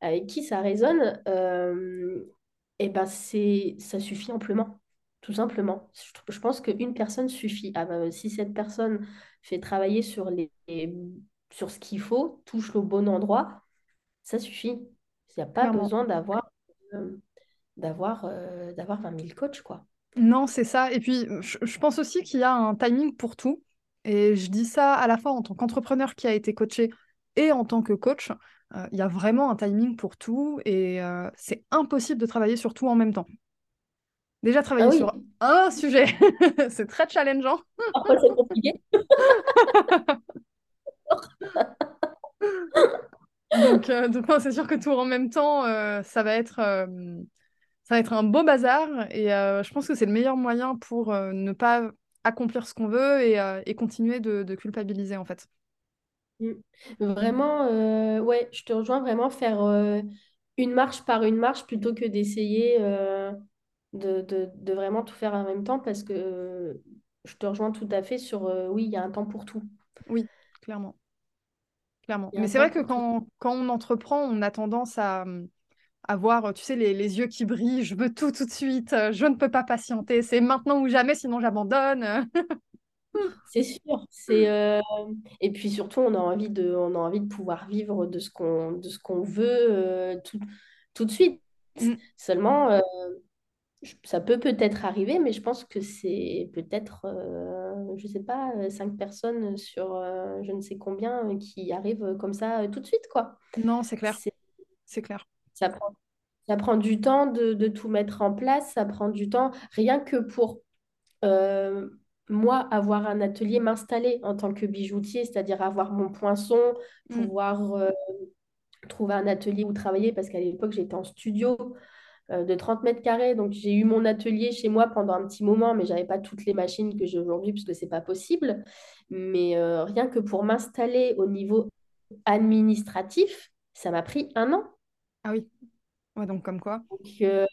avec qui ça résonne, euh, et ben c'est, ça suffit amplement, tout simplement. Je, je pense qu'une personne suffit. Ah ben, si cette personne fait travailler sur, les, sur ce qu'il faut, touche le bon endroit, ça suffit. Il n'y a pas Clairement. besoin d'avoir euh, d'avoir euh, d'avoir 20 000 coachs, quoi. Non, c'est ça. Et puis, je, je pense aussi qu'il y a un timing pour tout. Et je dis ça à la fois en tant qu'entrepreneur qui a été coaché et en tant que coach. Euh, il y a vraiment un timing pour tout et euh, c'est impossible de travailler sur tout en même temps. Déjà, Ah travailler oui, sur un sujet, c'est très challengeant. parfois c'est compliqué. Donc, euh, donc c'est sûr que tout en même temps, euh, ça va être, ça va être un beau bazar. Et euh, je pense que c'est le meilleur moyen pour euh, ne pas accomplir ce qu'on veut et, euh, et continuer de, de culpabiliser, en fait. Mm. Vraiment, euh, ouais, je te rejoins vraiment faire euh, une marche par une marche plutôt que d'essayer euh, de, de- de vraiment tout faire en même temps parce que je te rejoins tout à fait sur oui, il y a un temps pour tout. Oui, clairement. Clairement. Mais c'est vrai que quand, quand on entreprend, on a tendance à avoir, tu sais, les, les yeux qui brillent, je veux tout tout de suite, euh, je ne peux pas patienter, c'est maintenant ou jamais, sinon j'abandonne. C'est sûr, c'est euh, et puis surtout on a envie de on a envie de pouvoir vivre de ce qu'on de ce qu'on veut euh, tout, tout de suite. Mm. Seulement euh, ça peut peut-être arriver, mais je pense que c'est peut-être euh, je sais pas euh, cinq personnes sur euh, je ne sais combien euh, qui arrivent comme ça euh, tout de suite quoi. Non, c'est clair, c'est clair. Ça prend ça prend du temps de, de tout mettre en place, ça prend du temps rien que pour euh, moi, avoir un atelier, m'installer en tant que bijoutier, c'est-à-dire avoir mon poinçon, Mm. pouvoir euh, trouver un atelier où travailler, parce qu'à l'époque, j'étais en studio euh, de 30 mètres carrés, donc j'ai eu mon atelier chez moi pendant un petit moment, mais j'avais pas toutes les machines que j'ai aujourd'hui, puisque c'est pas possible. Mais euh, rien que pour m'installer au niveau administratif, ça m'a pris un an. Ah oui, ouais, donc comme quoi. Donc, euh,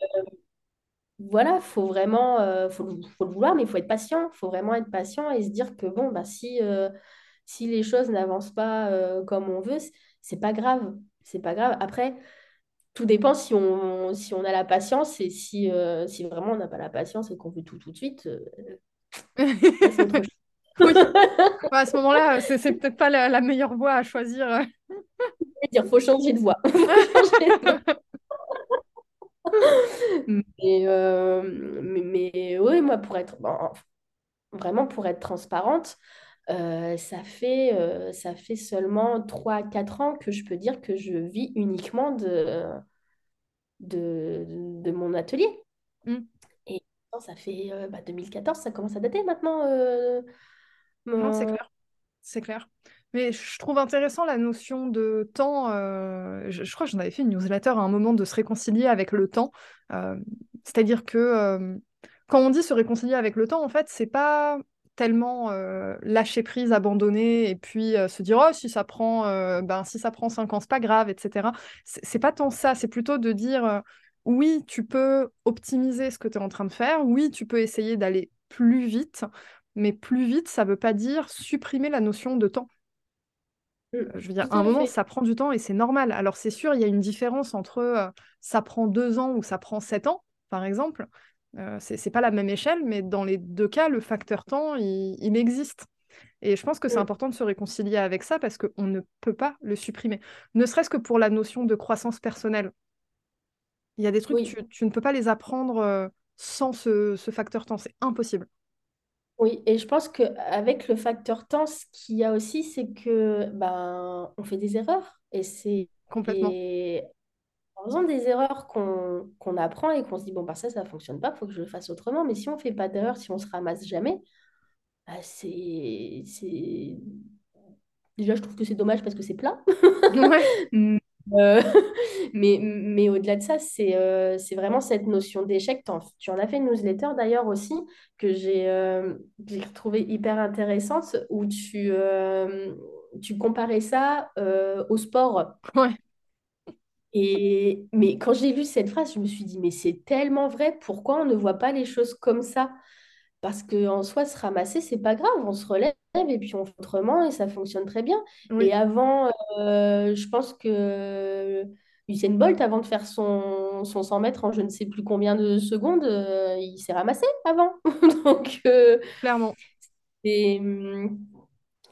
Voilà, faut vraiment, euh, faut, le faut le vouloir, mais il faut être patient. Il faut vraiment être patient et se dire que bon, bah, si, euh, si les choses n'avancent pas euh, comme on veut, c- c'est pas grave. C'est pas grave. Après, tout dépend si on, si on a la patience et si, euh, si vraiment on n'a pas la patience et qu'on veut tout tout de suite. euh, là, c'est autre chose. Oui, Ouais, à ce moment-là, c'est c'est peut-être pas la, la meilleure voie à choisir. dire, faut changer de voie. Mais, euh, mais, mais oui, moi, pour être bon, vraiment pour être transparente, euh, ça fait, euh, ça fait seulement trois quatre ans que je peux dire que je vis uniquement de, de, de mon atelier. Mm. Et ça fait euh, bah, 2014, ça commence à dater maintenant. Non, c'est clair. C'est clair. Mais je trouve intéressant la notion de temps. euh, je, crois que j'en avais fait une newsletter à un moment de se réconcilier avec le temps. Euh, c'est-à-dire que euh, quand on dit se réconcilier avec le temps, en fait, c'est pas tellement lâcher prise, abandonner et puis se dire oh si ça prend ben si ça prend cinq ans c'est pas grave etc. C'est pas tant ça, c'est plutôt de dire oui tu peux optimiser ce que tu es en train de faire, oui tu peux essayer d'aller plus vite, mais plus vite ça veut pas dire supprimer la notion de temps. Mm, Euh, Je veux dire, à un moment, ça prend du temps et c'est normal. Alors, c'est sûr, il y a une différence entre euh, ça prend deux ans ou ça prend sept ans, par exemple. Euh, c'est pas la même échelle, mais dans les deux cas, le facteur temps, il, il existe. Et je pense que c'est important de se réconcilier avec ça parce qu'on ne peut pas le supprimer. Ne serait-ce que pour la notion de croissance personnelle. Il y a des trucs, Oui. tu, tu ne peux pas les apprendre euh, sans ce, ce facteur temps. C'est impossible, Oui, et je pense qu'avec le facteur temps, ce qu'il y a aussi, c'est que ben, on fait des erreurs. Et c'est complètement. et en faisant des erreurs qu'on qu'on apprend et qu'on se dit, bon, bah, ça, ça ne fonctionne pas, il faut que je le fasse autrement. Mais si on ne fait pas d'erreur, si on se ramasse jamais, bah, c'est, c'est... Déjà, je trouve que c'est dommage parce que c'est plat. Ouais, Mm. Euh, mais, mais au-delà de ça, c'est euh, vraiment cette notion d'échec. Tu en as fait une newsletter d'ailleurs aussi que j'ai euh, trouvé hyper intéressante où tu, euh, tu comparais ça euh, au sport. ouais, Et, mais quand j'ai lu cette phrase, je me suis dit, mais c'est tellement vrai, pourquoi on ne voit pas les choses comme ça? Parce qu'en soi, se ramasser, c'est pas grave. On se relève et puis on fait autrement et ça fonctionne très bien. Et Oui, avant, euh, je pense que Usain Bolt, avant de faire son, son 100 mètres en je ne sais plus combien de secondes, euh, il s'est ramassé avant. Donc, euh, clairement. c'est, hum,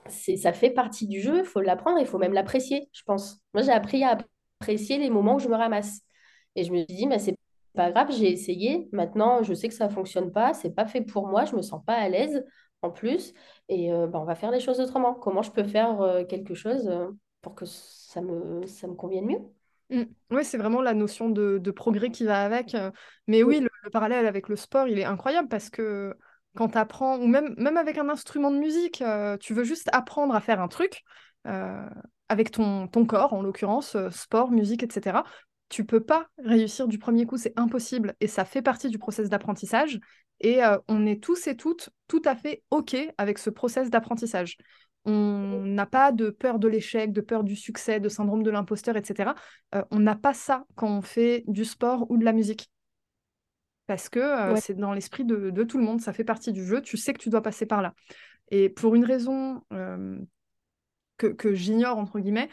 ça fait partie du jeu. Il faut l'apprendre, il faut même l'apprécier, je pense. Moi, j'ai appris à apprécier les moments où je me ramasse. Et je me suis dit, mais c'est pas grave, j'ai essayé. Maintenant, je sais que ça fonctionne pas, c'est pas fait pour moi, je me sens pas à l'aise en plus. Et euh, bah, on va faire les choses autrement. Comment je peux faire quelque chose pour que ça me, ça me convienne mieux? Mm. Oui, c'est vraiment la notion de, de progrès qui va avec. euh, Mais oui, le, le parallèle avec le sport, il est incroyable parce que quand tu apprends, ou même, même avec un instrument de musique, euh, tu veux juste apprendre à faire un truc euh, avec ton, ton corps, en l'occurrence, euh, sport, musique, etc. Tu peux pas réussir du premier coup, c'est impossible. Et ça fait partie du process d'apprentissage. Et on est tous et toutes tout à fait OK avec ce process d'apprentissage. On n'a pas de peur de l'échec, de peur du succès, de syndrome de l'imposteur, etc. Euh, on n'a pas ça quand on fait du sport ou de la musique. Parce que euh, Ouais. c'est dans l'esprit de, de tout le monde, ça fait partie du jeu, tu sais que tu dois passer par là. Et pour une raison euh, que, que j'ignore, entre guillemets,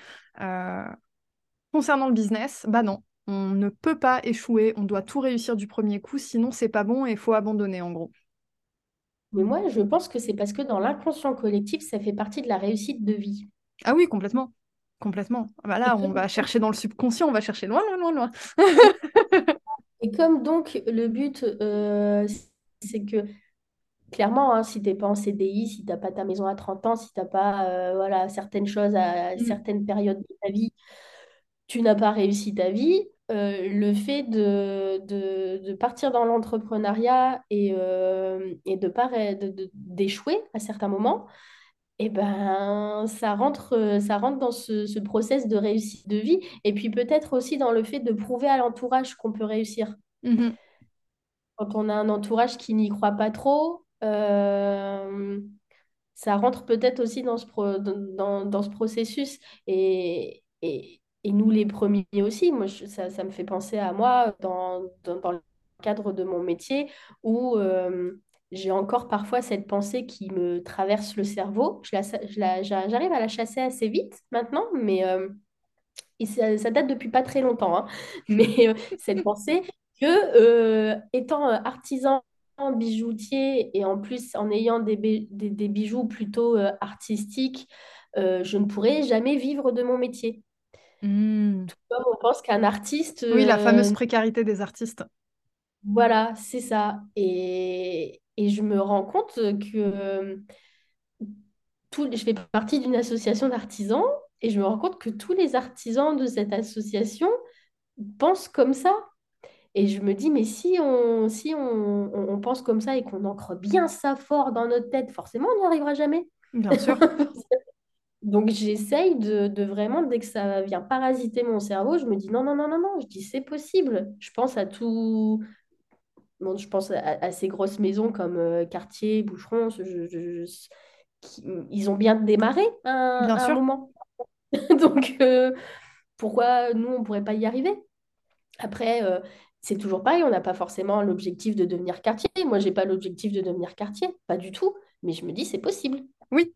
concernant le business, bah non, on ne peut pas échouer, on doit tout réussir du premier coup, sinon c'est pas bon et il faut abandonner en gros. Mais moi, je pense que c'est parce que dans l'inconscient collectif, ça fait partie de la réussite de vie. Ah oui, complètement. Complètement. Ah bah là, on va chercher dans le subconscient, on va chercher loin, loin, loin, loin. et comme donc le but, euh, c'est que clairement, hein, si tu n'es pas en CDI, si tu n'as pas ta maison à 30 ans, si tu n'as pas euh, voilà, certaines choses à Mm. certaines périodes de ta vie, tu n'as pas réussi ta vie. Euh, le fait de, de, de partir dans l'entrepreneuriat et, euh, et de d'échouer à certains moments, eh ben, ça rentre, euh, ça rentre dans ce, ce process de réussite de vie. Et puis peut-être aussi dans le fait de prouver à l'entourage qu'on peut réussir. Mhm. Quand on a un entourage qui n'y croit pas trop, euh, ça rentre peut-être aussi dans ce, pro- dans, dans- dans ce processus. Et, et, et nous, les premiers aussi, moi, je- ça, ça me fait penser à moi dans, dans, dans le cadre de mon métier où euh, j'ai encore parfois cette pensée qui me traverse le cerveau. Je la, je la- j'arrive à la chasser assez vite maintenant, mais euh, et ça, ça date depuis pas très longtemps. hein. Mais euh, cette pensée que, étant artisan bijoutier et en plus en ayant des, des, des bijoux plutôt artistiques, je ne pourrais jamais vivre de mon métier. Mm. Comme on pense qu'un artiste, Oui, la fameuse euh, précarité des artistes. voilà, c'est ça. Et, et je me rends compte que euh, tout, je fais partie d'une association d'artisans et je me rends compte que tous les artisans de cette association pensent comme ça. Et je me dis, mais si on, si on- on pense comme ça et qu'on ancre bien ça fort dans notre tête, forcément, on n'y arrivera jamais. Bien sûr. Donc j'essaye de, de vraiment, dès que ça vient parasiter mon cerveau, je me dis non, non, non, non, non, je dis c'est possible. Je pense à tout, bon, je pense à, à ces grosses maisons comme euh, Cartier, Boucheron, je- je- je- qui- ils ont bien démarré un Bien un sûr. moment. Donc euh, pourquoi nous, on ne pourrait pas y arriver? Après, euh, c'est toujours pareil, on n'a pas forcément l'objectif de devenir quartier. Moi, j'ai pas l'objectif de devenir quartier, pas du tout. Mais je me dis, c'est possible. Oui.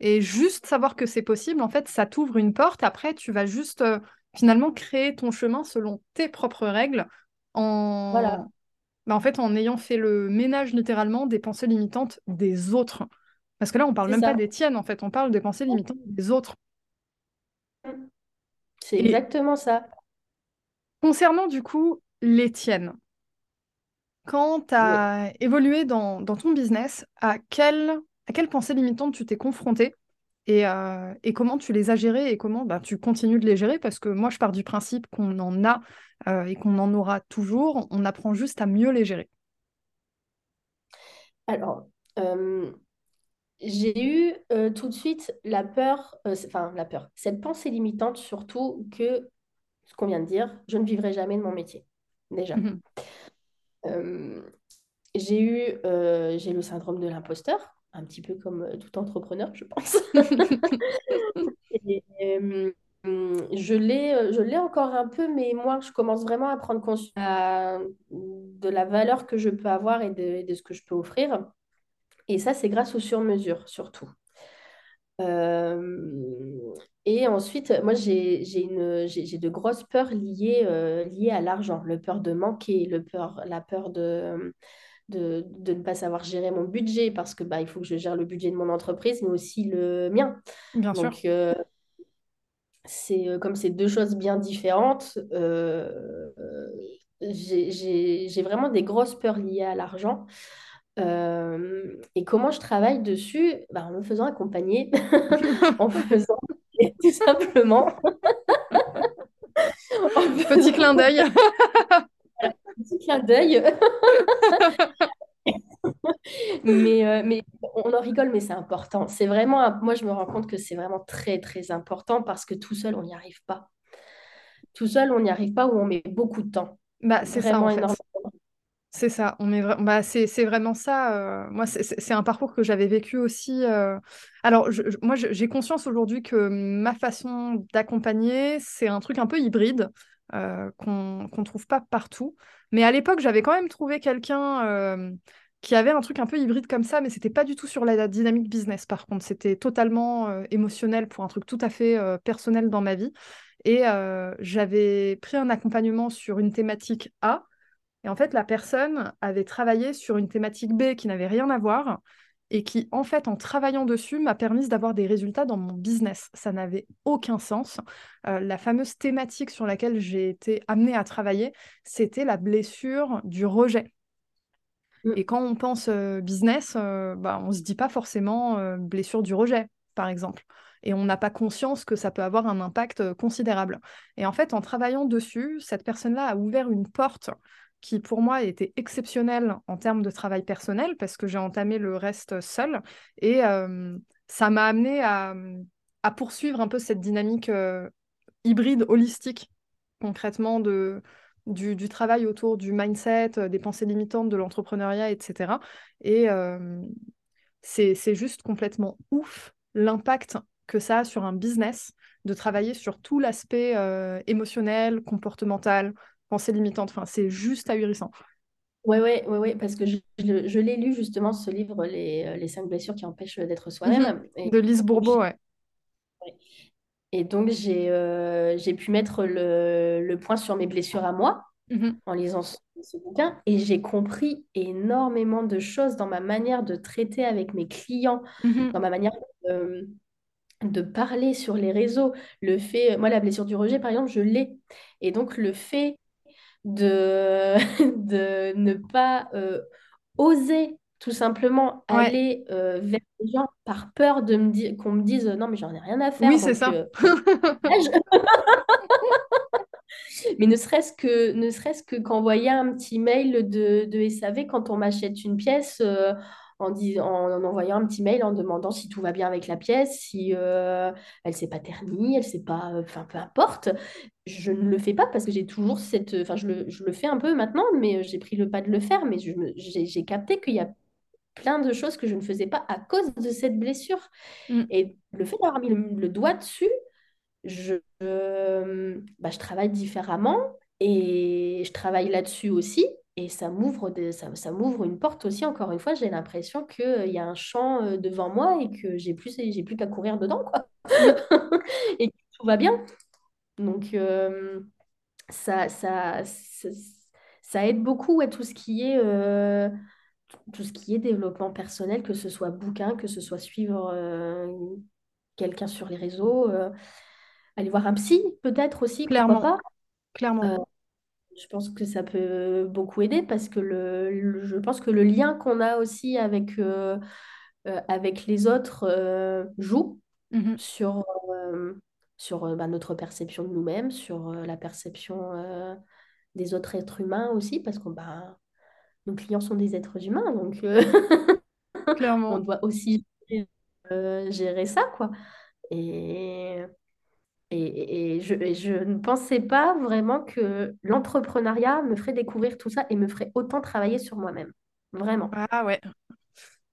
Et juste savoir que c'est possible, en fait, ça t'ouvre une porte. Après, tu vas juste euh, finalement créer ton chemin selon tes propres règles, en... Voilà, bah, en fait, en ayant fait le ménage littéralement des pensées limitantes des autres. Parce que là, on parle même pas des tiennes, en fait, on parle des pensées limitantes des autres. C'est Et exactement ça. concernant du coup les tiennes, quand tu Oui. as évolué dans, dans ton business, à quelle, à quelle pensée limitante tu t'es confronté et, euh, et comment tu les as gérées et comment bah, tu continues de les gérer? Parce que moi je pars du principe qu'on en a euh, et qu'on en aura toujours, on apprend juste à mieux les gérer. Alors, euh, j'ai eu tout de suite la peur, enfin la peur, cette pensée limitante surtout que ce qu'on vient de dire, je ne vivrai jamais de mon métier, déjà. Euh, j'ai eu, j'ai le syndrome de l'imposteur, un petit peu comme euh, tout entrepreneur, je pense. Et, euh, je l'ai, euh, je l'ai encore un peu, mais moi, je commence vraiment à prendre conscience à- de la valeur que je peux avoir et de, de ce que je peux offrir. Et ça, c'est grâce aux sur-mesures, surtout. Euh, et ensuite, moi, j'ai une, j'ai de grosses peurs liées, euh, liées à l'argent. Le peur de manquer, le peur, la peur de, de, de, ne pas savoir gérer mon budget parce que bah, il faut que je gère le budget de mon entreprise, mais aussi le mien. Bien sûr. Donc, euh, c'est comme c'est deux choses bien différentes. j'ai vraiment des grosses peurs liées à l'argent. Euh, et comment je travaille dessus? Bah, En me faisant accompagner, en faisant tout simplement. Petit clin d'œil. Petit clin d'œil. mais, euh, mais on en rigole, mais c'est important. C'est vraiment, moi, je me rends compte que c'est vraiment très, très important parce que tout seul, on n'y arrive pas. Tout seul, on n'y arrive pas ou on met beaucoup de temps. Bah, c'est ça, en fait. C'est ça, on met bah, c'est vraiment ça. Euh, moi, c'est un parcours que j'avais vécu aussi. Euh. Alors, moi, j'ai conscience aujourd'hui que ma façon d'accompagner, c'est un truc un peu hybride euh, qu'on ne trouve pas partout. Mais à l'époque, j'avais quand même trouvé quelqu'un qui avait un truc un peu hybride comme ça, mais c'était pas du tout sur la, dynamique business. Par contre, c'était totalement émotionnel pour un truc tout à fait personnel dans ma vie. Et j'avais pris un accompagnement sur une thématique A et en fait, la personne avait travaillé sur une thématique B qui n'avait rien à voir et qui, en fait, en travaillant dessus, m'a permis d'avoir des résultats dans mon business. Ça n'avait aucun sens. Euh, la fameuse thématique sur laquelle j'ai été amenée à travailler, c'était la blessure du rejet. Mm. Et quand on pense euh, business, euh, bah, on ne se dit pas forcément blessure du rejet, par exemple. Et on n'a pas conscience que ça peut avoir un impact considérable. Et en fait, en travaillant dessus, cette personne-là a ouvert une porte qui pour moi était exceptionnel en termes de travail personnel parce que j'ai entamé le reste seul et euh, ça m'a amené à, poursuivre un peu cette dynamique euh, hybride holistique concrètement de, du, travail autour du mindset, euh, des pensées limitantes, de l'entrepreneuriat, etc. Et c'est juste complètement ouf l'impact que ça a sur un business de travailler sur tout l'aspect émotionnel, comportemental, pensée limitante. Enfin, c'est juste ahurissant. Oui, oui, ouais, ouais, parce que je, je, l'ai lu justement, ce livre, Les, euh, les cinq blessures qui empêchent d'être soi-même. Mhm. De Lise Bourbeau, ouais. Et donc, j'ai euh, pu mettre le, le, point sur mes blessures à moi mhm. en lisant ce, bouquin. Et j'ai compris énormément de choses dans ma manière de traiter avec mes clients, mhm. dans ma manière de, de parler sur les réseaux. Le fait, moi, la blessure du rejet, par exemple, je l'ai. Et donc, le fait de, de ne pas euh, oser tout simplement aller euh, vers les gens par peur de me dire qu'on me dise non mais j'en ai rien à faire. Oui, c'est ça. Euh, mais ne serait-ce que ne serait-ce que qu'envoyer un petit mail de, de SAV quand on m'achète une pièce en, en, envoyant un petit mail en demandant si tout va bien avec la pièce, si euh, elle ne s'est pas ternie, elle s'est pas... Euh, enfin, peu importe. Je ne le fais pas parce que j'ai toujours cette... Enfin, je le, je le, fais un peu maintenant, mais j'ai pris le pas de le faire, mais j'ai capté qu'il y a plein de choses que je ne faisais pas à cause de cette blessure. Mm. Et le fait d'avoir mis le, doigt dessus, je, bah, je travaille différemment et je travaille là-dessus aussi. Et ça m'ouvre ça, ça m'ouvre une porte aussi, encore une fois, j'ai l'impression qu'il y a un champ euh, devant moi et que j'ai plus, j'ai plus qu'à courir dedans, quoi. et que tout va bien. Donc, euh, ça, ça, ça, aide beaucoup à tout ce qui est, euh, tout ce qui est développement personnel, que ce soit bouquin, que ce soit suivre quelqu'un sur les réseaux, aller voir un psy, peut-être aussi, Clairement. pas. Clairement. Je pense que ça peut beaucoup aider parce que le, je pense que le lien qu'on a aussi avec, euh, euh, avec les autres euh, joue mmh sur, sur bah, notre perception de nous-mêmes, sur la perception des autres êtres humains aussi, parce que bah, nos clients sont des êtres humains, donc Clairement. on doit aussi gérer, gérer ça, quoi. Et et, je, ne pensais pas vraiment que l'entrepreneuriat me ferait découvrir tout ça et me ferait autant travailler sur moi-même. Vraiment. Ah ouais.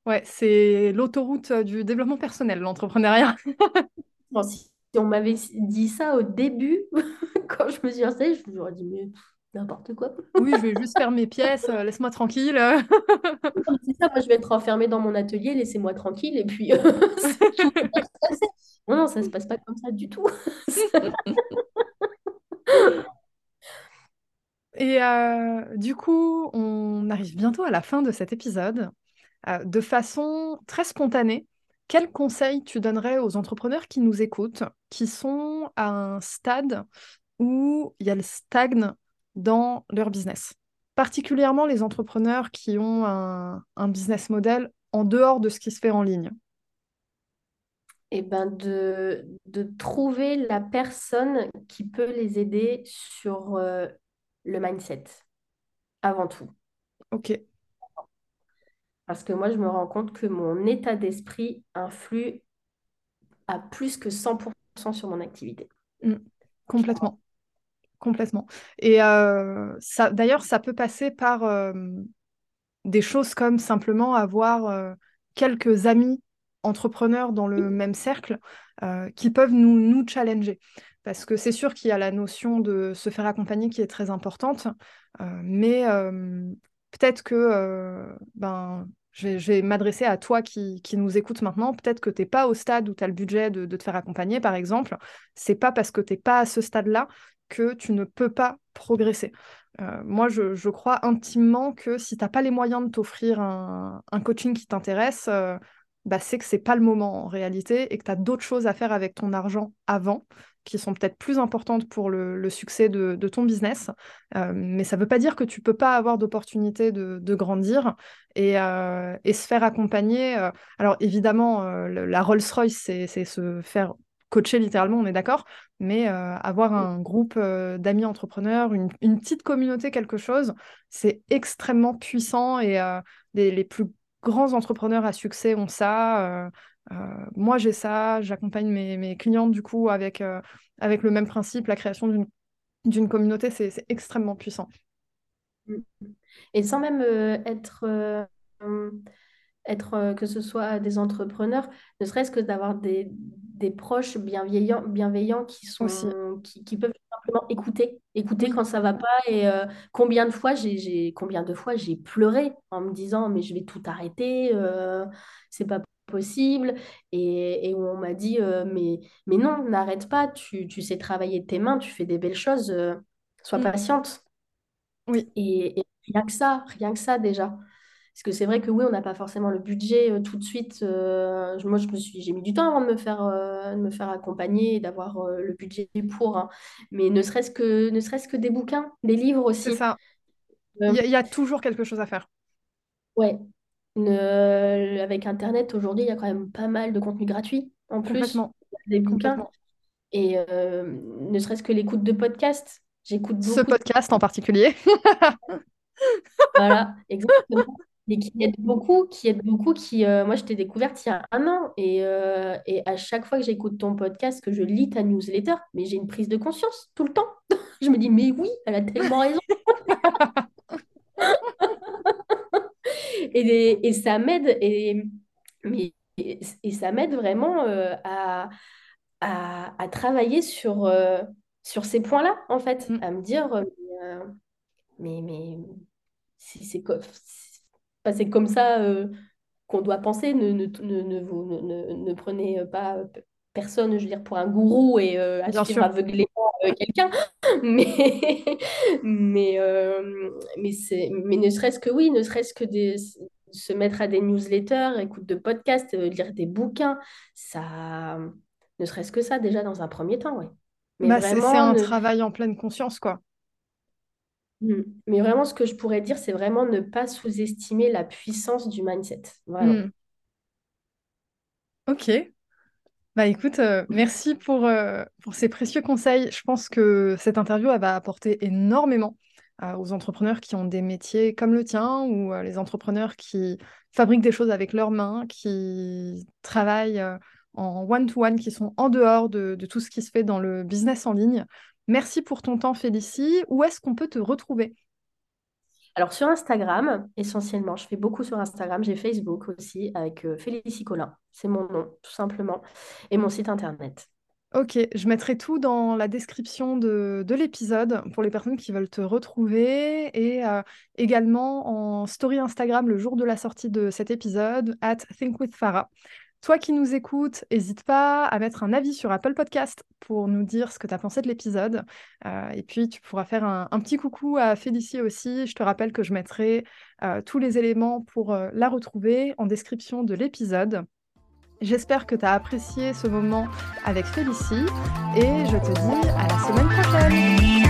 Ouais, c'est l'autoroute du développement personnel, l'entrepreneuriat. si on m'avait dit ça au début, quand je me suis lancée, je me suis dit, mais n'importe quoi. Oui, je vais juste faire mes pièces, euh, laisse-moi tranquille. C'est ça, moi je vais être enfermée dans mon atelier, laissez-moi tranquille et puis euh, Non, non, ça se passe pas comme ça du tout. Et euh, du coup, on arrive bientôt à la fin de cet épisode. Euh, de façon très spontanée, quel conseil tu donnerais aux entrepreneurs qui nous écoutent, qui sont à un stade où il y a le stagne dans leur business? Particulièrement les entrepreneurs qui ont un business model en dehors de ce qui se fait en ligne. Et ben de, de trouver la personne qui peut les aider sur euh, le mindset, avant tout. Ok. Parce que moi, je me rends compte que mon état d'esprit influe à plus que 100% sur mon activité. Mm. Complètement. Complètement. Et euh, ça, d'ailleurs, ça peut passer par euh, des choses comme simplement avoir quelques amis entrepreneurs dans le même cercle euh, qui peuvent nous, nous challenger. Parce que c'est sûr qu'il y a la notion de se faire accompagner qui est très importante, euh, mais euh, peut-être que ben, je vais, m'adresser à toi qui, qui nous écoute maintenant. Peut-être que tu n'es pas au stade où tu as le budget de, de te faire accompagner, par exemple. C'est pas parce que tu n'es pas à ce stade-là que tu ne peux pas progresser. Euh, moi, je, je crois intimement que si tu n'as pas les moyens de t'offrir un, un coaching qui t'intéresse, euh, bah, c'est que c'est pas le moment en réalité et que tu as d'autres choses à faire avec ton argent avant qui sont peut-être plus importantes pour le, le succès de, de ton business. Euh, mais ça ne veut pas dire que tu peux pas avoir d'opportunité de, de grandir et, euh, et se faire accompagner. euh, Alors évidemment, euh, la Rolls-Royce, c'est c'est se faire coacher littéralement, on est d'accord, mais avoir un groupe d'amis entrepreneurs, une, une petite communauté, quelque chose, c'est extrêmement puissant et les, les plus grands entrepreneurs à succès ont ça. euh, euh, moi, j'ai ça. J'accompagne mes, clientes du coup avec, euh, avec le même principe, la création d'une communauté, c'est extrêmement puissant. Et sans même être, être euh, que ce soit des entrepreneurs, ne serait-ce que d'avoir des, des proches bienveillants, bienveillants qui Aussi. sont, qui, qui peuvent simplement écouter, écouter quand ça va pas. Et euh, combien de fois j'ai, combien de fois j'ai pleuré en me disant, mais je vais tout arrêter, euh, c'est pas possible. Et, et où on m'a dit, euh, mais, mais non, n'arrête pas, tu, tu sais travailler de tes mains, tu fais des belles choses, sois patiente. oui, Et, et rien que ça, rien que ça déjà. Parce que c'est vrai que oui, on n'a pas forcément le budget euh, tout de suite. euh, moi, je me suis, j'ai mis du temps avant de me faire, euh, de me faire accompagner et d'avoir le budget pour. hein. Mais ne serait-ce que, ne serait-ce que des bouquins, des livres c'est aussi. ça. Euh, Il y, a il y a toujours quelque chose à faire. ouais. Ne- avec Internet, aujourd'hui, il y a quand même pas mal de contenu gratuit en plus, des bouquins. Et ne serait-ce que l'écoute de podcasts. J'écoute Ce beaucoup podcast en particulier. Voilà, exactement. Et qui aide beaucoup, qui aide beaucoup, qui, euh, moi, je t'ai découverte il y a un an. Et, euh, et à chaque fois que j'écoute ton podcast, que je lis ta newsletter, mais j'ai une prise de conscience tout le temps. Je me dis, mais oui, elle a tellement raison. Et, des- et ça m'aide, et, mais, et, et ça m'aide vraiment euh, à, à, à travailler sur, sur ces points-là, en fait, Mm. à me dire, mais, mais c'est- enfin, c'est comme ça. euh, qu'on doit penser. Ne, ne, ne, ne, vous- ne, ne- ne prenez pas personne, je veux dire, pour un gourou et euh, à suivre aveuglément euh, quelqu'un. Mais, mais, euh, mais, mais ne serait-ce que oui, ne serait-ce que des, se mettre à des newsletters, écoute de podcasts, lire des bouquins, ça, ne serait-ce que ça déjà dans un premier temps, oui. Mais Bah, c'est un ne, travail en pleine conscience, quoi. Mm. mais vraiment, ce que je pourrais dire, c'est vraiment ne pas sous-estimer la puissance du mindset. Mm. Ok. Bah écoute, euh, merci pour, euh, pour ces précieux conseils. Je pense que cette interview, elle va apporter énormément euh, aux entrepreneurs qui ont des métiers comme le tien ou les entrepreneurs qui fabriquent des choses avec leurs mains, qui travaillent en one-to-one, qui sont en dehors de, de tout ce qui se fait dans le business en ligne. Merci pour ton temps, Félicie. Où est-ce qu'on peut te retrouver? Alors sur Instagram, essentiellement, je fais beaucoup sur Instagram, j'ai Facebook aussi avec euh, Félicie Collin, c'est mon nom tout simplement, et mon site internet. Ok, je mettrai tout dans la description de, de l'épisode pour les personnes qui veulent te retrouver et euh, également en story Instagram le jour de la sortie de cet épisode, at thinkwithfarah. Toi qui nous écoutes, n'hésite pas à mettre un avis sur Apple Podcast pour nous dire ce que tu as pensé de l'épisode. Euh, et puis, tu pourras faire un, petit coucou à Félicie aussi. Je te rappelle que je mettrai euh, tous les éléments pour la retrouver en description de l'épisode. J'espère que tu as apprécié ce moment avec Félicie et je te dis à la semaine prochaine.